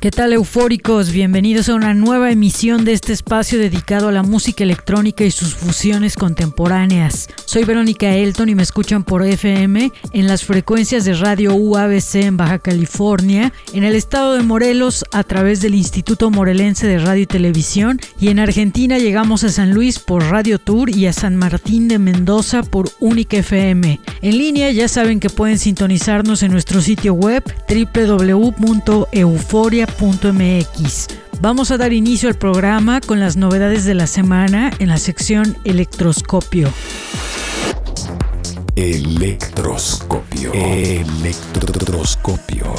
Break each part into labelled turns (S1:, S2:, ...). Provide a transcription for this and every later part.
S1: ¿Qué tal eufóricos? Bienvenidos a una nueva emisión de este espacio dedicado a la música electrónica y sus fusiones contemporáneas. Soy Verónica Elton y me escuchan por FM en las frecuencias de radio UABC en Baja California, en el estado de Morelos a través del Instituto Morelense de Radio y Televisión y en Argentina llegamos a San Luis por Radio Tour y a San Martín de Mendoza por Única FM. En línea ya saben que pueden sintonizarnos en nuestro sitio web www.euforia mx Vamos a dar inicio al programa con las novedades de la semana en la sección Electroscopio.
S2: Electroscopio. Electroscopio.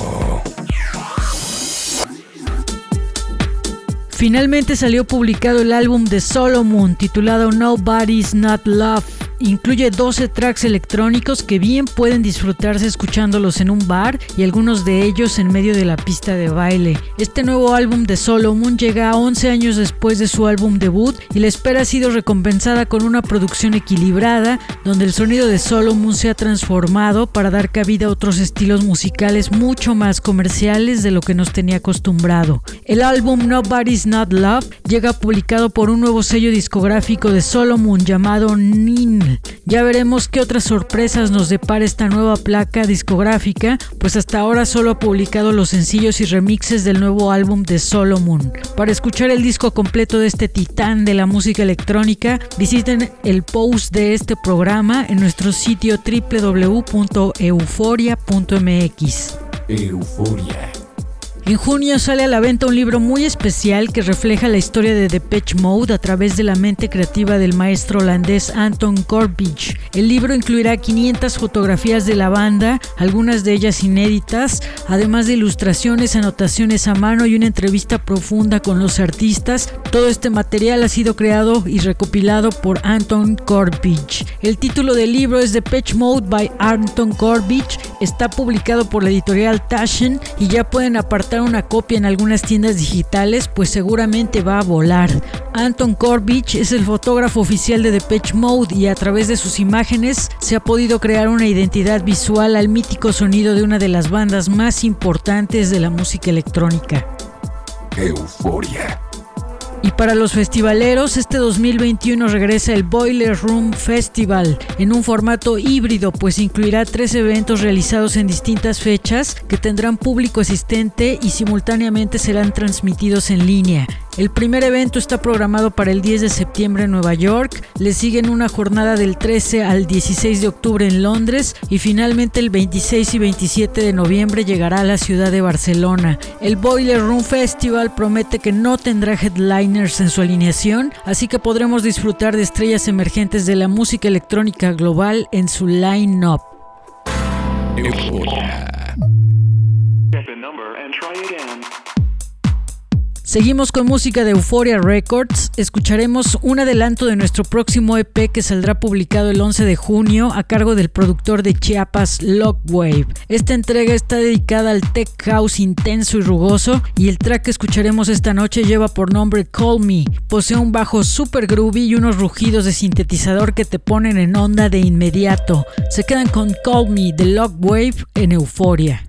S1: Finalmente salió publicado el álbum de Solomon titulado Nobody's Not Love Incluye 12 tracks electrónicos que bien pueden disfrutarse escuchándolos en un bar y algunos de ellos en medio de la pista de baile. Este nuevo álbum de Solomon llega 11 años después de su álbum debut y la espera ha sido recompensada con una producción equilibrada donde el sonido de Solomon se ha transformado para dar cabida a otros estilos musicales mucho más comerciales de lo que nos tenía acostumbrado. El álbum Nobody's Not Love llega publicado por un nuevo sello discográfico de Solomon llamado Nin ya veremos qué otras sorpresas nos depara esta nueva placa discográfica, pues hasta ahora solo ha publicado los sencillos y remixes del nuevo álbum de Solomon. Para escuchar el disco completo de este titán de la música electrónica, visiten el post de este programa en nuestro sitio www.euforia.mx.
S2: Euforia.
S1: En junio sale a la venta un libro muy especial que refleja la historia de Depeche Mode a través de la mente creativa del maestro holandés Anton Corbijn. El libro incluirá 500 fotografías de la banda, algunas de ellas inéditas, además de ilustraciones, anotaciones a mano y una entrevista profunda con los artistas. Todo este material ha sido creado y recopilado por Anton Corbijn. El título del libro es Depeche Mode by Anton Corbijn. Está publicado por la editorial Taschen y ya pueden apartar una copia en algunas tiendas digitales, pues seguramente va a volar. Anton Corbich es el fotógrafo oficial de Depeche Mode y a través de sus imágenes se ha podido crear una identidad visual al mítico sonido de una de las bandas más importantes de la música electrónica.
S2: Euforia.
S1: Y para los festivaleros, este 2021 regresa el Boiler Room Festival en un formato híbrido, pues incluirá tres eventos realizados en distintas fechas que tendrán público asistente y simultáneamente serán transmitidos en línea. El primer evento está programado para el 10 de septiembre en Nueva York, le siguen una jornada del 13 al 16 de octubre en Londres y finalmente el 26 y 27 de noviembre llegará a la ciudad de Barcelona. El Boiler Room Festival promete que no tendrá en su alineación, así que podremos disfrutar de estrellas emergentes de la música electrónica global en su line-up. Seguimos con música de Euphoria Records. Escucharemos un adelanto de nuestro próximo EP que saldrá publicado el 11 de junio a cargo del productor de Chiapas, Lockwave. Esta entrega está dedicada al tech house intenso y rugoso y el track que escucharemos esta noche lleva por nombre Call Me. Posee un bajo super groovy y unos rugidos de sintetizador que te ponen en onda de inmediato. Se quedan con Call Me de Lockwave en Euphoria.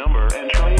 S3: number and try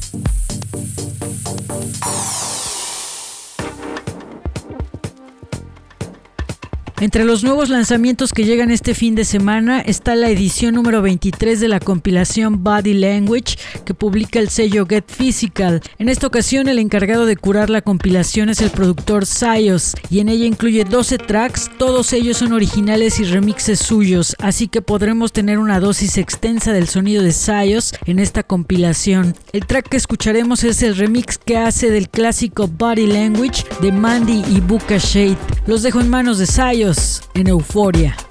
S1: Entre los nuevos lanzamientos que llegan este fin de semana está la edición número 23 de la compilación Body Language que publica el sello Get Physical. En esta ocasión el encargado de curar la compilación es el productor Sayos y en ella incluye 12 tracks, todos ellos son originales y remixes suyos, así que podremos tener una dosis extensa del sonido de Sayos en esta compilación. El track que escucharemos es el remix que hace del clásico Body Language de Mandy y Buka Shade. Los dejo en manos de Sayos en Euforia.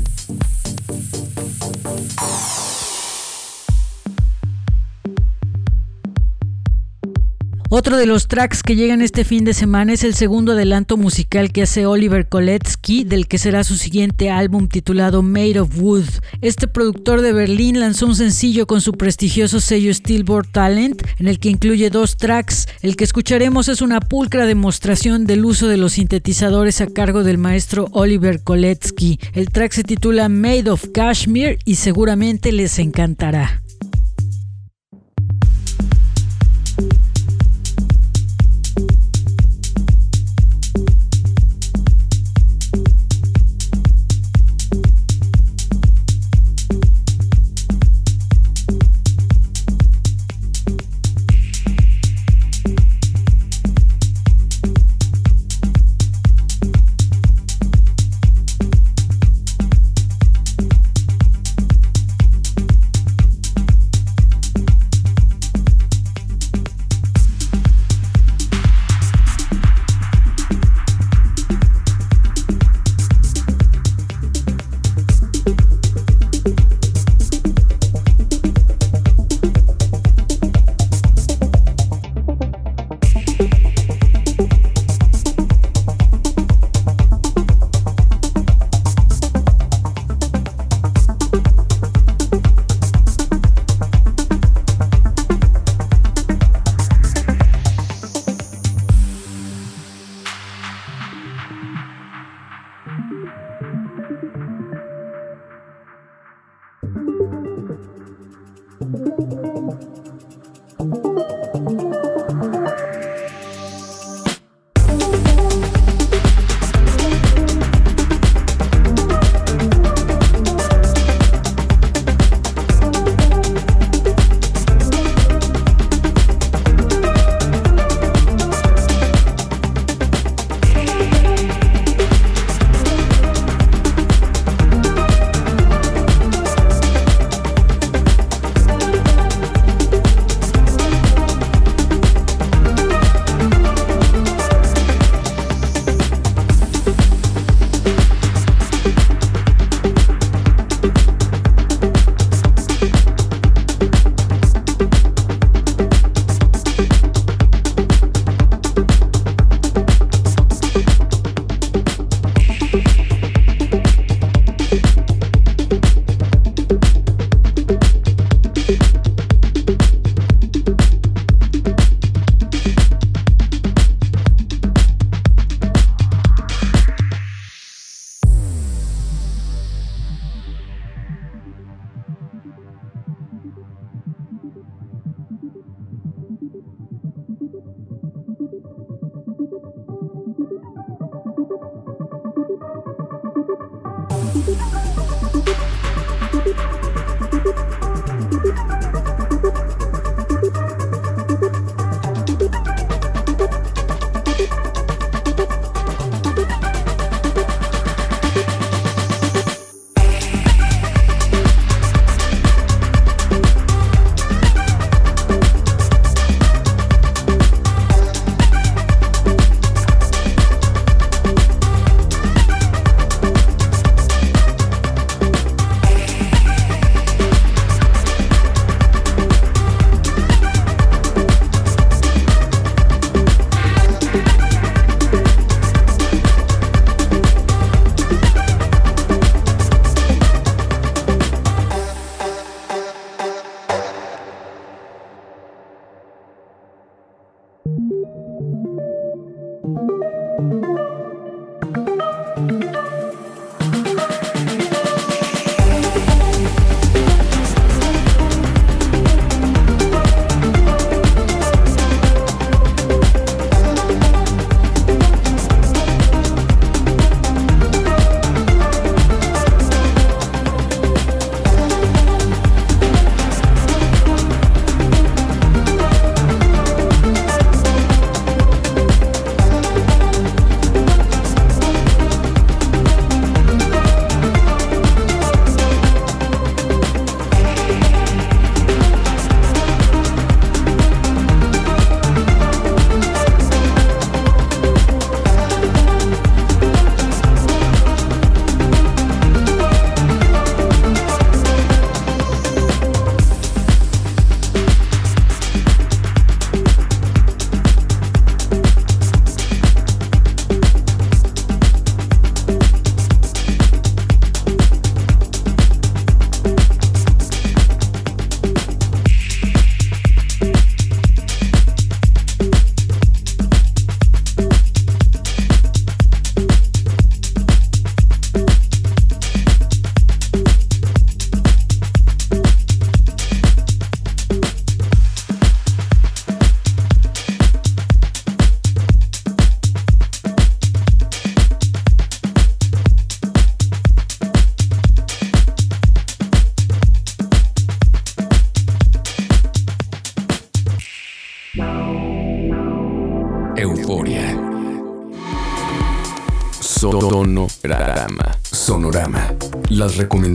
S1: Otro de los tracks que llegan este fin de semana es el segundo adelanto musical que hace Oliver Koletsky, del que será su siguiente álbum titulado Made of Wood. Este productor de Berlín lanzó un sencillo con su prestigioso sello Steelboard Talent, en el que incluye dos tracks. El que escucharemos es una pulcra demostración del uso de los sintetizadores a cargo del maestro Oliver Koletsky. El track se titula Made of Kashmir y seguramente les encantará.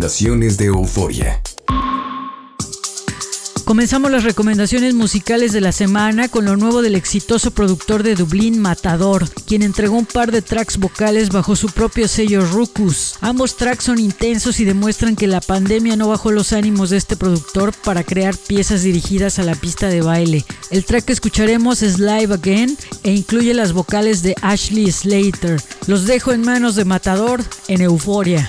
S2: De Euforia.
S1: Comenzamos las recomendaciones musicales de la semana con lo nuevo del exitoso productor de Dublín, Matador, quien entregó un par de tracks vocales bajo su propio sello Rucus. Ambos tracks son intensos y demuestran que la pandemia no bajó los ánimos de este productor para crear piezas dirigidas a la pista de baile. El track que escucharemos es Live Again e incluye las vocales de Ashley Slater. Los dejo en manos de Matador en Euforia.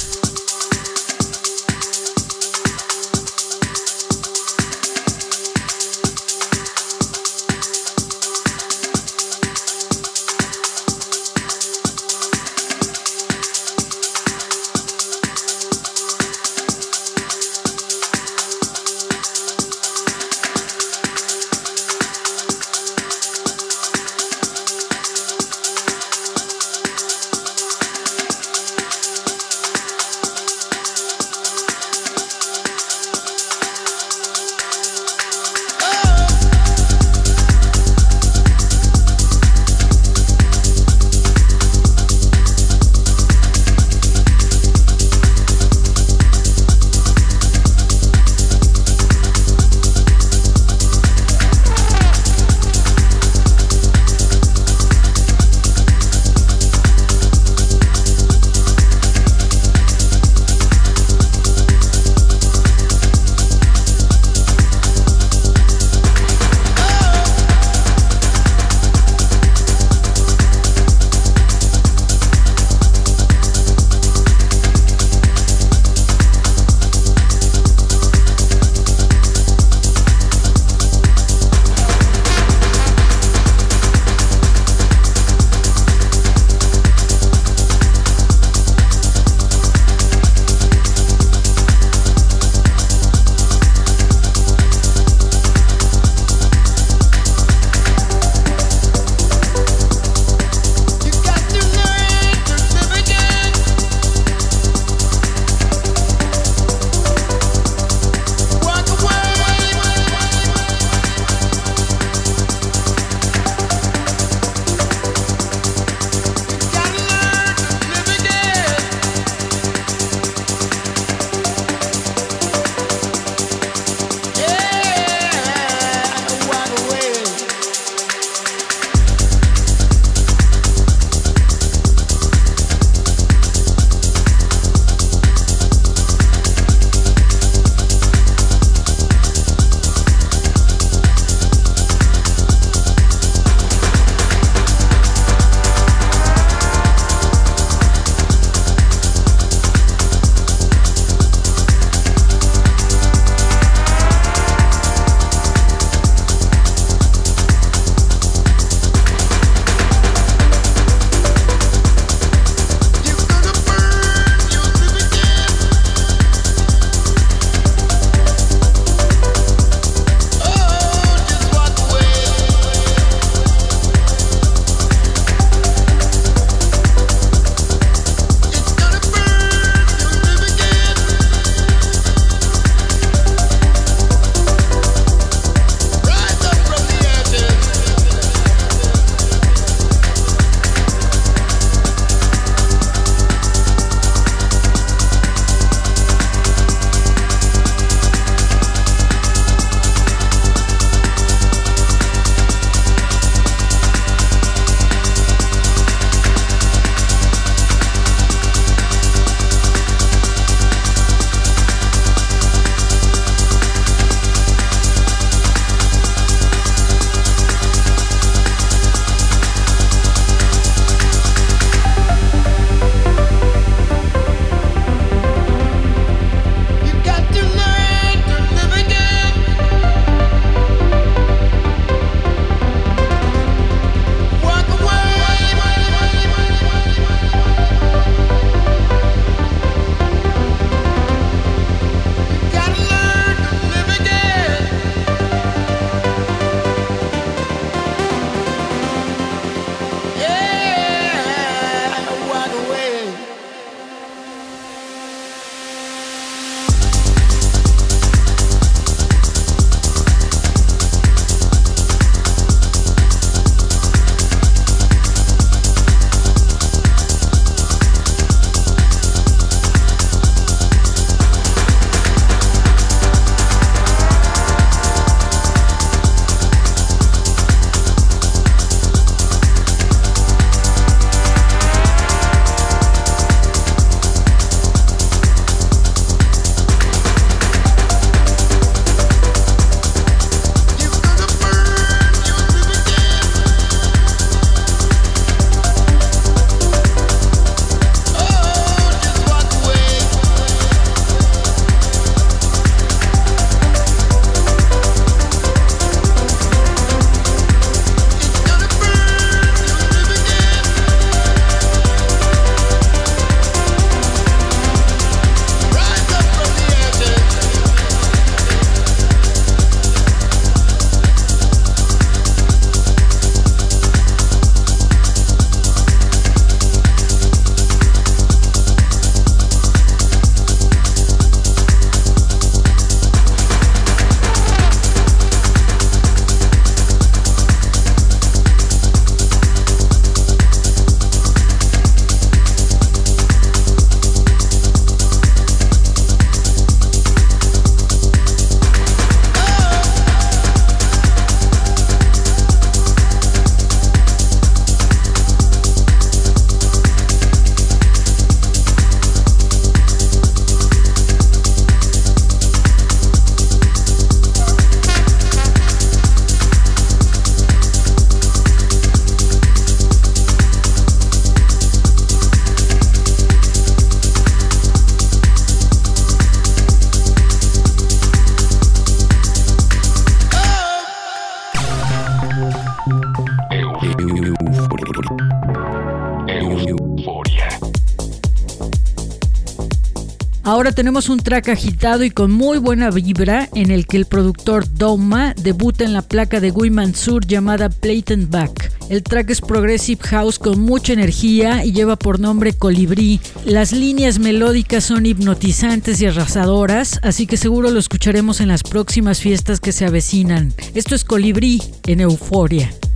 S1: Tenemos un track agitado y con muy buena vibra en el que el productor Doma debuta en la placa de Guy Mansur llamada Blatant Back. El track es progressive house con mucha energía y lleva por nombre Colibrí. Las líneas melódicas son hipnotizantes y arrasadoras, así que seguro lo escucharemos en las próximas fiestas que se avecinan. Esto es Colibrí en Euforia.
S2: Euforia.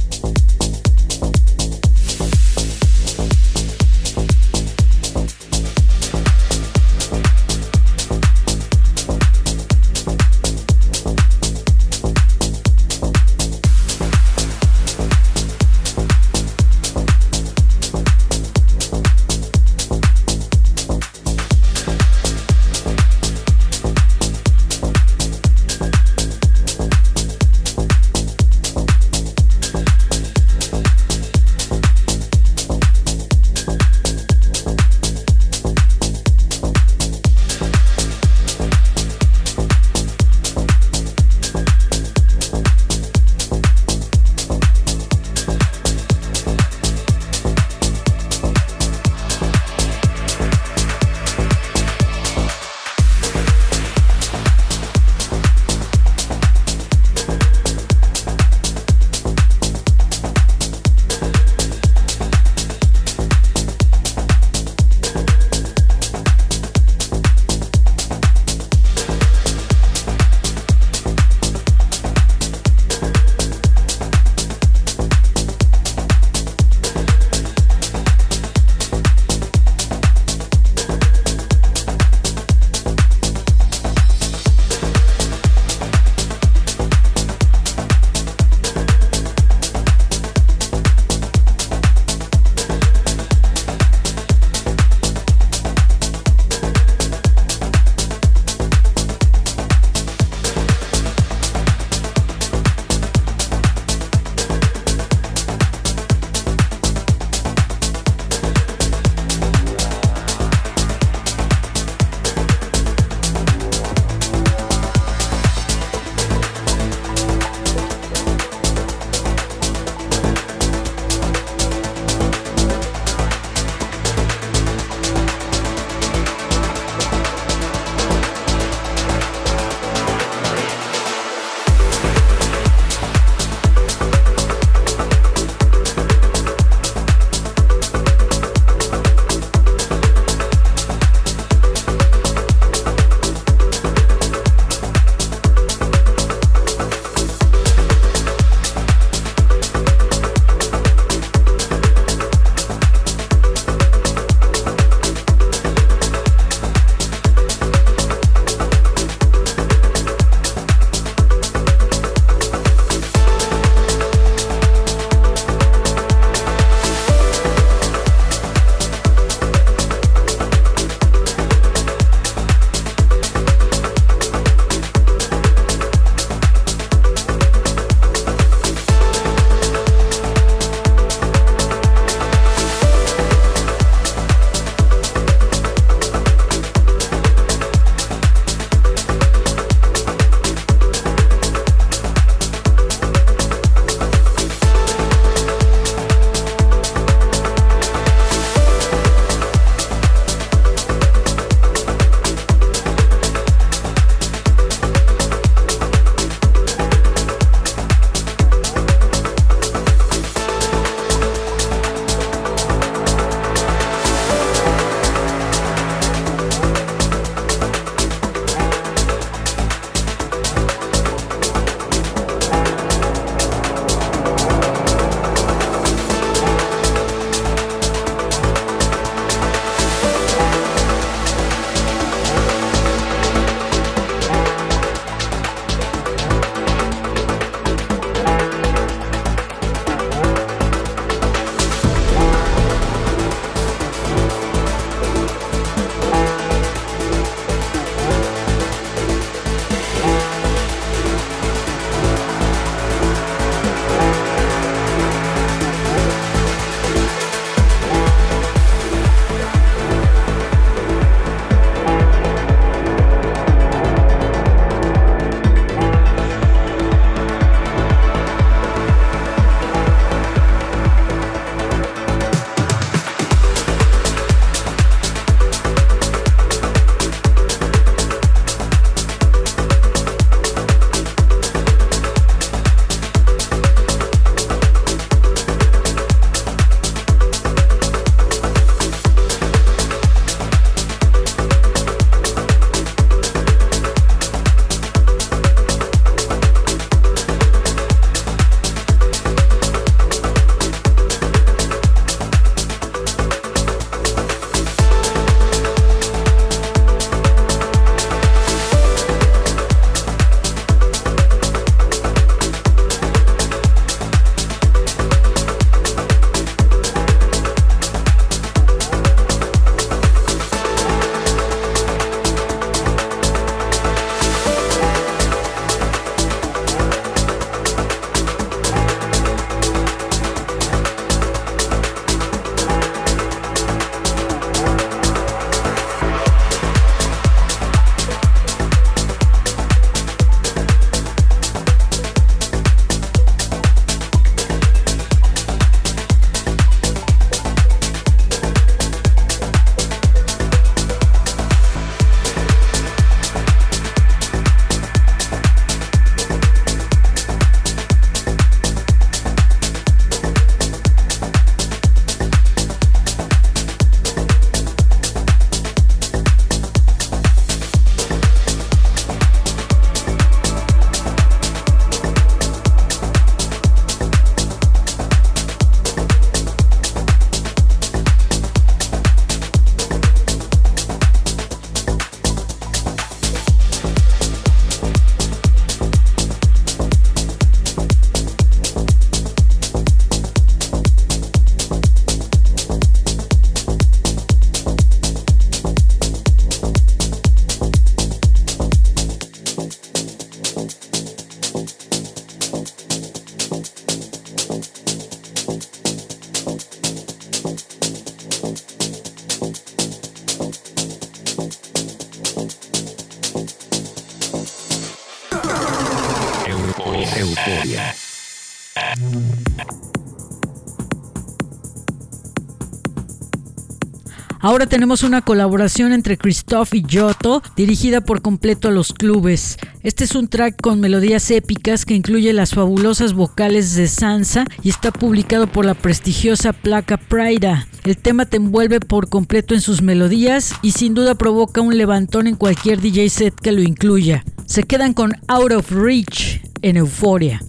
S1: Ahora tenemos una colaboración entre Christoph y Giotto, dirigida por completo a los clubes. Este es un track con melodías épicas que incluye las fabulosas vocales de Sansa y está publicado por la prestigiosa placa Prida. El tema te envuelve por completo en sus melodías y sin duda provoca un levantón en cualquier DJ set que lo incluya. Se quedan con Out of Reach en Euforia.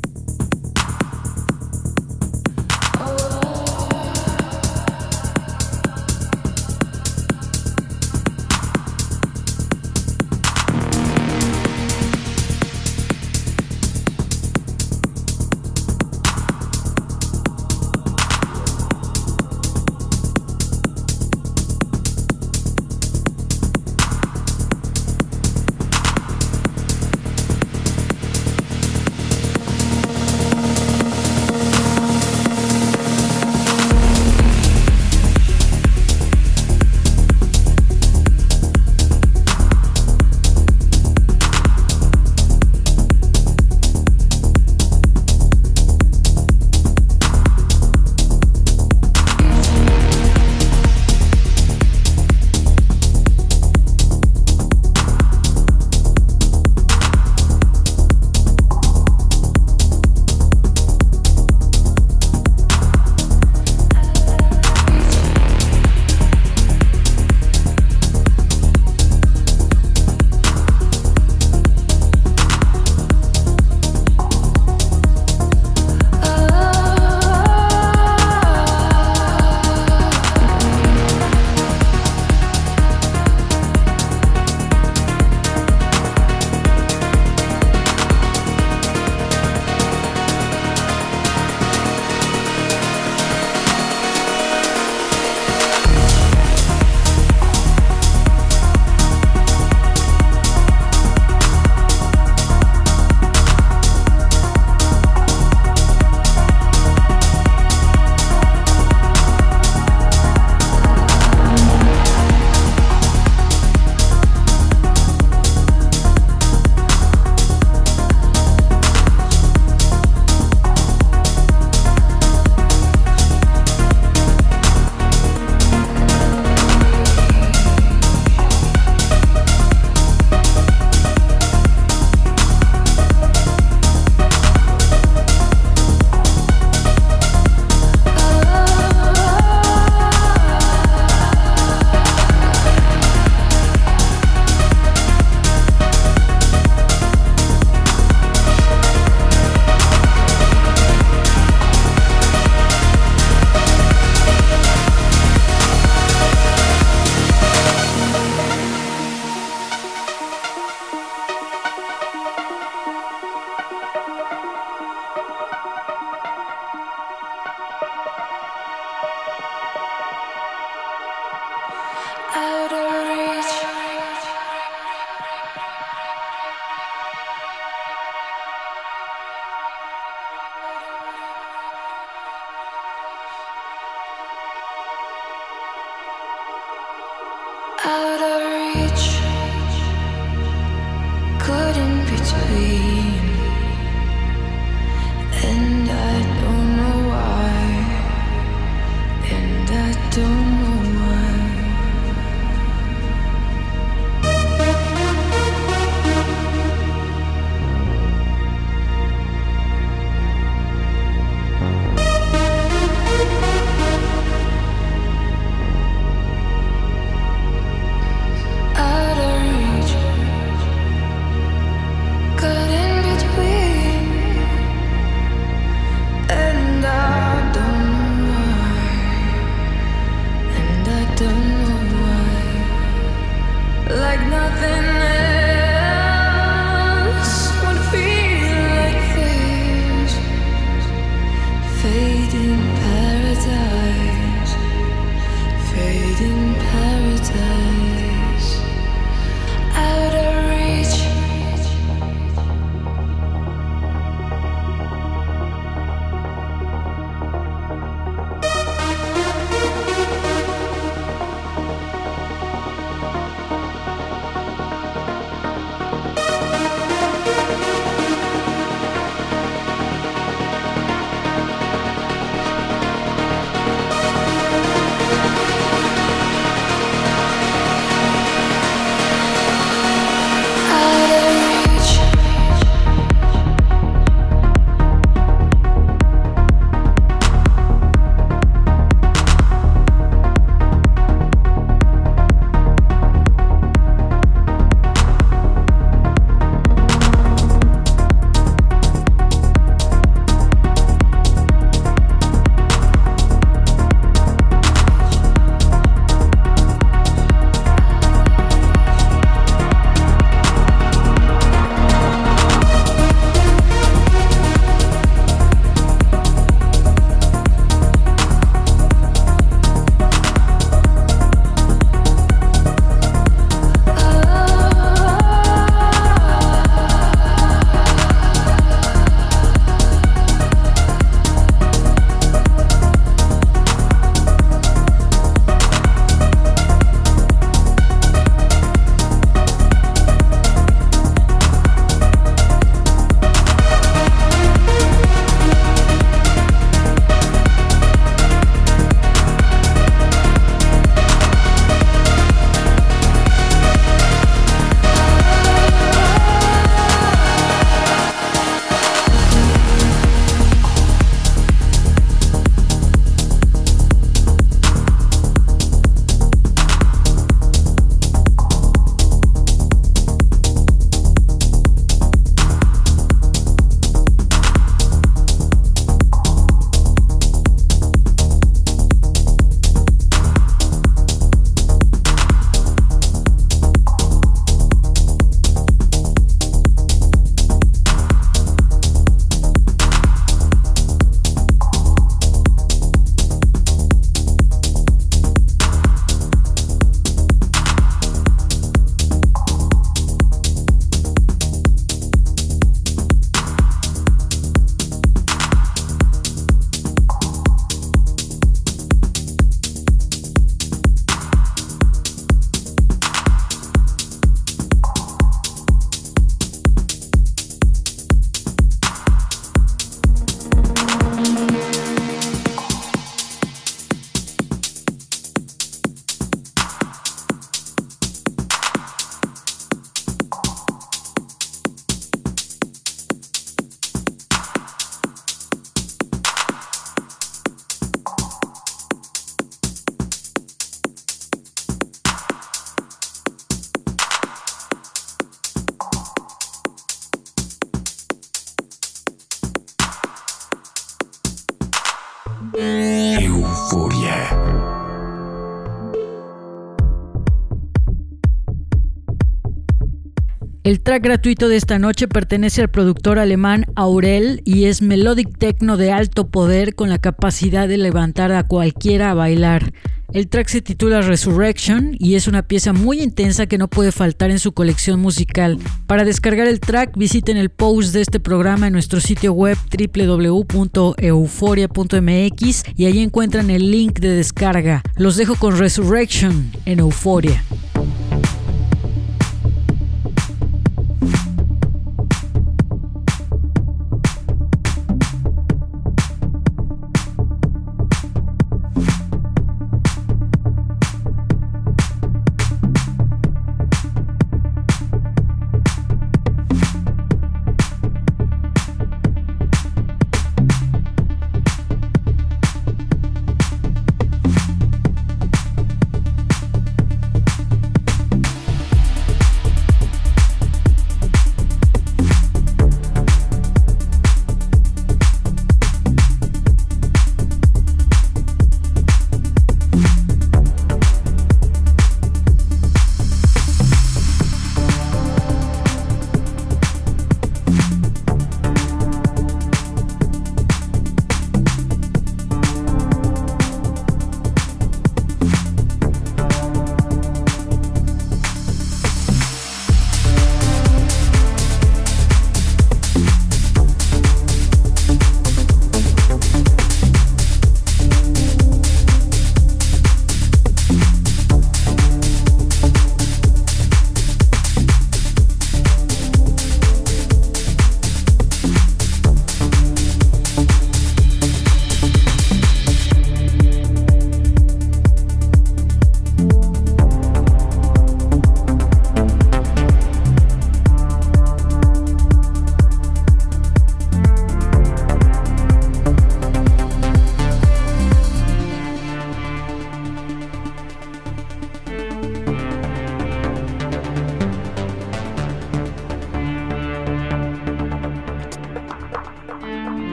S1: El track gratuito de esta noche pertenece al productor alemán Aurel y es melodic techno de alto poder con la capacidad de levantar a cualquiera a bailar. El track se titula Resurrection y es una pieza muy intensa que no puede faltar en su colección musical. Para descargar el track visiten el post de este programa en nuestro sitio web www.euforia.mx y allí encuentran el link de descarga. Los dejo con Resurrection en Euforia.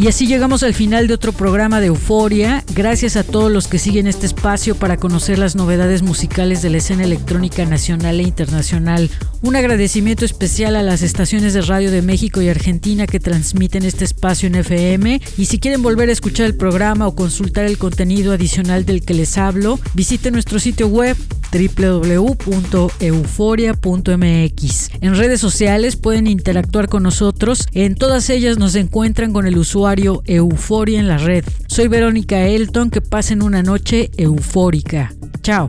S1: Y así llegamos al final de otro programa de Euforia. Gracias a todos los que siguen este espacio para conocer las novedades musicales de la escena electrónica nacional e internacional. Un agradecimiento especial a las estaciones de radio de México y Argentina que transmiten este espacio en FM. Y si quieren volver a escuchar el programa o consultar el contenido adicional del que les hablo, visiten nuestro sitio web www.euforia.mx. En redes sociales pueden interactuar con nosotros. En todas ellas nos encuentran con el usuario Euforia en la red. Soy Verónica Elton. Que pasen una noche eufórica. Chao.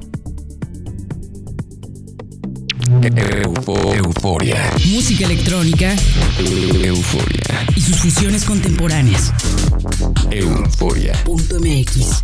S2: euforia.
S4: Música electrónica.
S2: Euforia.
S4: Y sus fusiones contemporáneas.
S2: Euforia.
S4: .mx.